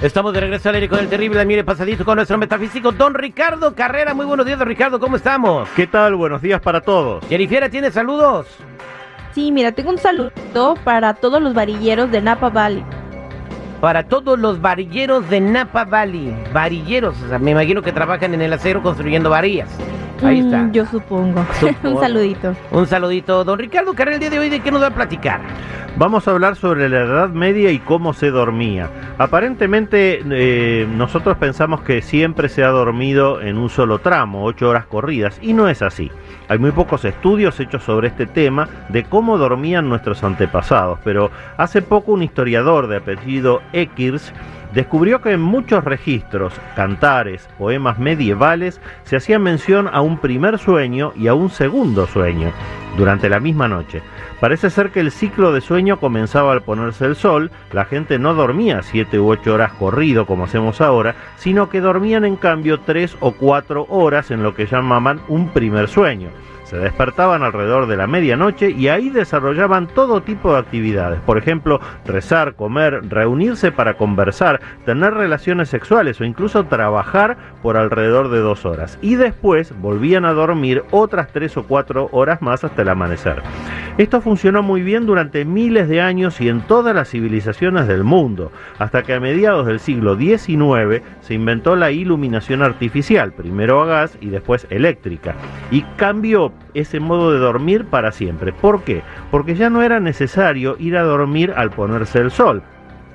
Estamos de regreso al aire con el terrible, mire pasadito con nuestro metafísico Don Ricardo Carrera. Muy buenos días, Don Ricardo, ¿cómo estamos? ¿Qué tal? Buenos días para todos. Jennifer, ¿tiene saludos? Sí, mira, tengo un saludo para todos los varilleros de Napa Valley. Para todos los varilleros de Napa Valley. Varilleros, o sea, me imagino que trabajan en el acero construyendo varillas. Ahí Mm, está. Yo supongo. Supongo. un saludito. Un saludito. Don Ricardo Carrera, el día de hoy, ¿de qué nos va a platicar? Vamos a hablar sobre la Edad Media y cómo se dormía. Aparentemente eh, nosotros pensamos que siempre se ha dormido en un solo tramo, ocho horas corridas, y no es así. Hay muy pocos estudios hechos sobre este tema de cómo dormían nuestros antepasados, pero hace poco un historiador de apellido Ekirs descubrió que en muchos registros, cantares, poemas medievales, se hacía mención a un primer sueño y a un segundo sueño durante la misma noche. Parece ser que el ciclo de sueño comenzaba al ponerse el sol, la gente no dormía siete u ocho horas corrido como hacemos ahora, sino que dormían en cambio tres o cuatro horas en lo que llamaban un primer sueño. Se despertaban alrededor de la medianoche y ahí desarrollaban todo tipo de actividades. Por ejemplo, rezar, comer, reunirse para conversar, tener relaciones sexuales o incluso trabajar por alrededor de dos horas. Y después volvían a dormir otras tres o cuatro horas más hasta el amanecer. Esto funcionó muy bien durante miles de años y en todas las civilizaciones del mundo, hasta que a mediados del siglo XIX se inventó la iluminación artificial, primero a gas y después eléctrica, y cambió ese modo de dormir para siempre. ¿Por qué? Porque ya no era necesario ir a dormir al ponerse el sol.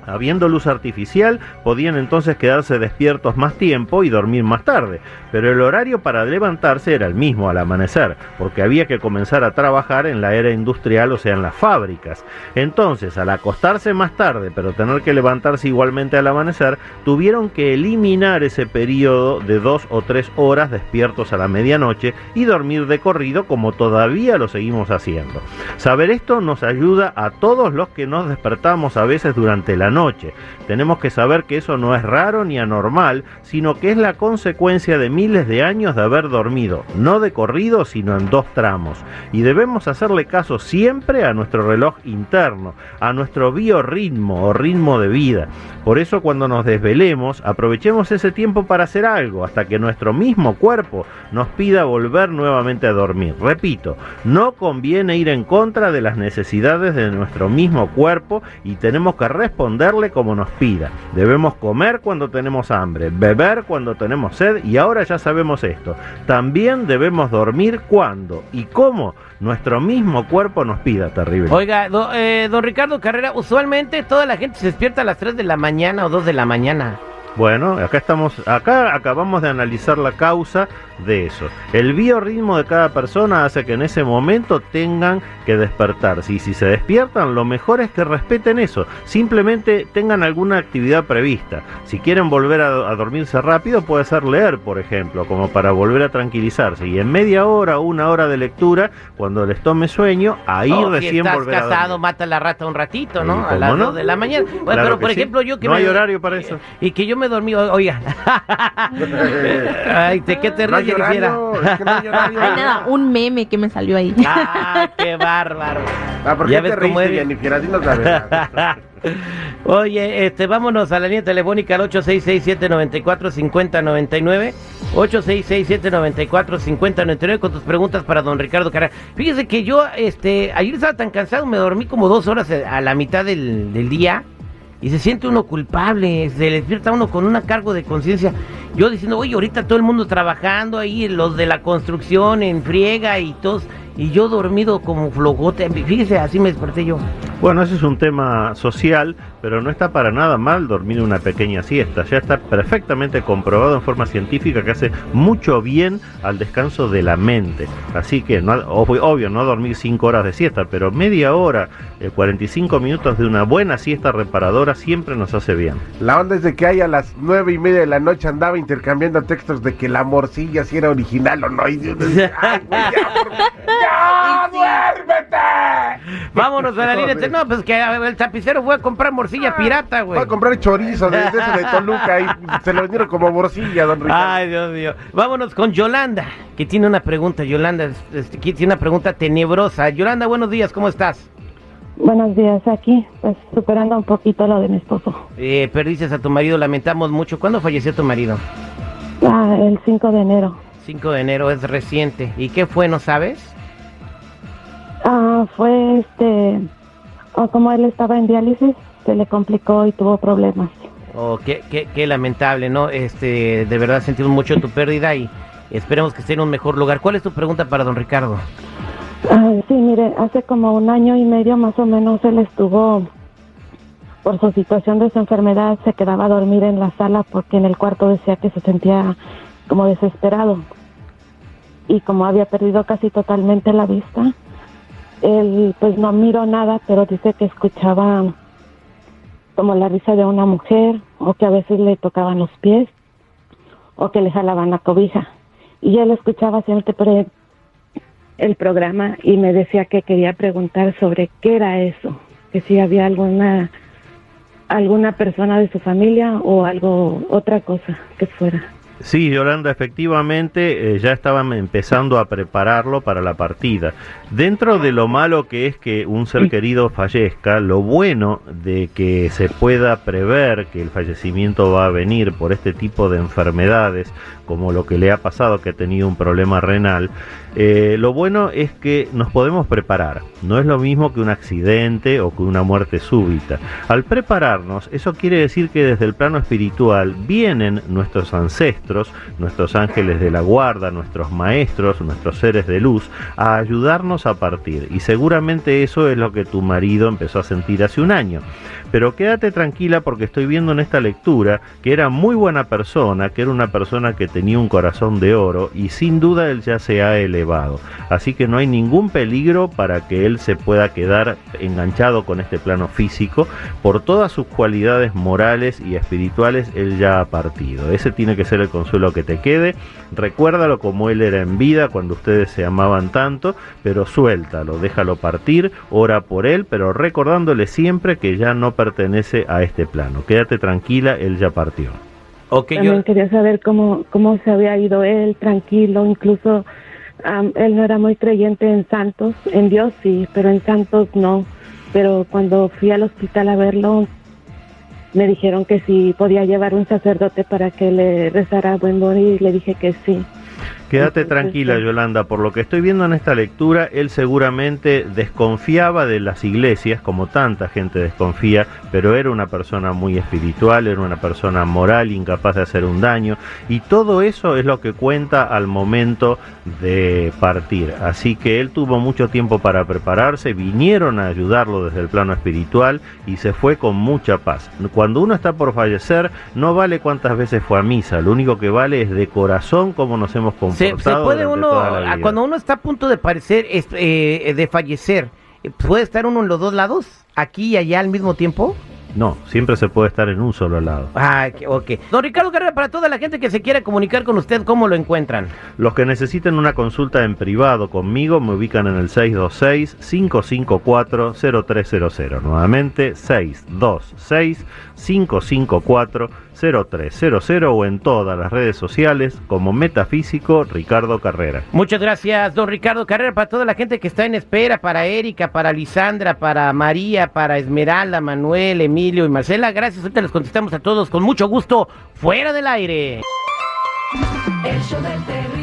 Habiendo luz artificial, podían entonces quedarse despiertos más tiempo y dormir más tarde, pero el horario para levantarse era el mismo al amanecer, porque había que comenzar a trabajar en la era industrial, o sea, en las fábricas. Entonces, al acostarse más tarde, pero tener que levantarse igualmente al amanecer, tuvieron que eliminar ese periodo de dos o tres horas despiertos a la medianoche y dormir de corrido como todavía lo seguimos haciendo. Saber esto nos ayuda a todos los que nos despertamos a veces durante la noche. Tenemos que saber que eso no es raro ni anormal, sino que es la consecuencia de miles de años de haber dormido, no de corrido, sino en dos tramos. Y debemos hacerle caso siempre a nuestro reloj interno, a nuestro biorritmo o ritmo de vida. Por eso cuando nos desvelemos, aprovechemos ese tiempo para hacer algo, hasta que nuestro mismo cuerpo nos pida volver nuevamente a dormir. Repito, no conviene ir en contra de las necesidades de nuestro mismo cuerpo y tenemos que como nos pida. Debemos comer cuando tenemos hambre, beber cuando tenemos sed y ahora ya sabemos esto. También debemos dormir cuando y cómo nuestro mismo cuerpo nos pida, terrible. Oiga, do- eh, don Ricardo Carrera, usualmente toda la gente se despierta a las 3 de la mañana o 2 de la mañana. Bueno, acá estamos, acá acabamos de analizar la causa de eso. El biorritmo de cada persona hace que en ese momento tengan que despertarse y si se despiertan, lo mejor es que respeten eso. Simplemente tengan alguna actividad prevista. Si quieren volver a, a dormirse rápido, puede ser leer, por ejemplo, como para volver a tranquilizarse. Y en media hora o una hora de lectura, cuando les tome sueño, ahí O si recién estás volver a casado, dormir. mata la rata un ratito, ¿no? A ¿cómo las no? 2 de la mañana. Bueno, Claro pero por sí. ejemplo, yo que No me- hay horario para eso. Y que yo me dormí, o- oiga. Ay, ¿de qué te ríes, es que no nada, un meme que me salió ahí. Ah, qué bárbaro. Ah, ¿por Ya qué te ves cómo reíste, eres. Jennifer? Dinos la verdad. Oye, este, vámonos a la línea telefónica al 8667-945099. 8667-945099 con tus preguntas para don Ricardo Carrera. Fíjese que yo, este, ayer estaba tan cansado, me dormí como dos horas a la mitad del, del día y se siente uno culpable, se despierta uno con una cargo de conciencia. Yo diciendo, oye, ahorita todo el mundo trabajando ahí, los de la construcción en friega y todos, y yo dormido como flogote. Fíjese, así me desperté yo. Bueno, ese es un tema social, pero no está para nada mal dormir una pequeña siesta. Ya está perfectamente comprobado en forma científica que hace mucho bien al descanso de la mente. Así que, no, obvio, obvio, no dormir 5 horas de siesta, pero media hora, eh, 45 minutos de una buena siesta reparadora siempre nos hace bien. La onda es de que ahí a las nueve y media de la noche andaba intercambiando textos de que la morcilla si era original o no. Y yo decía, "Ay, güey, ya, por- ¡Ya, duérmete! Vámonos a la línea. No, pues que el tapicero fue a comprar morcilla pirata, güey. Va a comprar chorizo de, de ese de Toluca y se lo vendieron como morcilla, don Ricardo. Ay, Dios mío. Vámonos con Yolanda, que tiene una pregunta. Yolanda, este, que tiene una pregunta tenebrosa. Yolanda, buenos días, ¿cómo estás? Buenos días, aquí, pues superando un poquito lo de mi esposo. Eh, perdiste a tu marido, lamentamos mucho. ¿Cuándo falleció tu marido? Ah, el 5 de enero. 5 de enero, es reciente. ¿Y qué fue, no sabes? Ah, fue este, o como él estaba en diálisis, se le complicó y tuvo problemas. Oh, qué, qué, qué lamentable, ¿no? Este, de verdad sentimos mucho tu pérdida y esperemos que esté en un mejor lugar. ¿Cuál es tu pregunta para don Ricardo? Ah, sí, mire, hace como un año y medio más o menos él estuvo, por su situación de su enfermedad, se quedaba a dormir en la sala porque en el cuarto decía que se sentía como desesperado. Y como había perdido casi totalmente la vista, él pues no miró nada, pero dice que escuchaba como la risa de una mujer o que a veces le tocaban los pies o que le jalaban la cobija. Y él escuchaba siempre el programa y me decía que quería preguntar sobre qué era eso, que si había alguna alguna persona de su familia o algo otra cosa que fuera. Sí, Yolanda, efectivamente eh, ya estaban empezando a prepararlo para la partida. Dentro de lo malo que es que un ser querido fallezca, lo bueno de que se pueda prever que el fallecimiento va a venir por este tipo de enfermedades, como lo que le ha pasado, que ha tenido un problema renal, eh, lo bueno es que nos podemos preparar. No es lo mismo que un accidente o que una muerte súbita. Al prepararnos, eso quiere decir que desde el plano espiritual vienen nuestros ancestros, nuestros ángeles de la guarda, nuestros maestros, nuestros seres de luz, a ayudarnos a partir. Y seguramente eso es lo que tu marido empezó a sentir hace un año. Pero quédate tranquila porque estoy viendo en esta lectura que era muy buena persona, que era una persona que tenía un corazón de oro y sin duda él ya se ha elevado. Así que no hay ningún peligro para que él se pueda quedar enganchado con este plano físico. Por todas sus cualidades morales y espirituales, él ya ha partido. Ese tiene que ser el consuelo que te quede. Recuérdalo como él era en vida cuando ustedes se amaban tanto, pero suéltalo, déjalo partir, ora por él, pero recordándole siempre que ya no pertenece a este plano. Quédate tranquila, él ya partió. Okay, También yo... quería saber cómo, cómo se había ido él, tranquilo, incluso um, él no era muy creyente en santos, en Dios sí, pero en santos no. Pero cuando fui al hospital a verlo, me dijeron que si podía llevar un sacerdote para que le rezara a buen morir, y le dije que sí. Quédate tranquila. Yolanda. Por lo que estoy viendo en esta lectura, él seguramente desconfiaba de las iglesias, como tanta gente desconfía, pero era una persona muy espiritual, era una persona moral, incapaz de hacer un daño, y todo eso es lo que cuenta al momento de partir. Así que él tuvo mucho tiempo para prepararse, vinieron a ayudarlo desde el plano espiritual y se fue con mucha paz. Cuando uno está por fallecer, no vale cuántas veces fue a misa, lo único que vale es de corazón cómo nos hemos comportado. Se, se puede uno, cuando uno está a punto de parecer, es- eh, de fallecer, eh, ¿puede estar uno en los dos lados? ¿Aquí y allá al mismo tiempo? No, siempre se puede estar en un solo lado. Ah, ok. Don Ricardo Carrera, para toda la gente que se quiera comunicar con usted, ¿cómo lo encuentran? Los que necesiten una consulta en privado conmigo me ubican en el 626-554-0300. Nuevamente, 626-554-0300 o en todas las redes sociales como Metafísico Ricardo Carrera. Muchas gracias, don Ricardo Carrera, para toda la gente que está en espera, para Erika, para Lisandra, para María, para Esmeralda, Manuel, Emilio y Marcela. Gracias, ahorita les contestamos a todos con mucho gusto, fuera del aire. El show del terrible.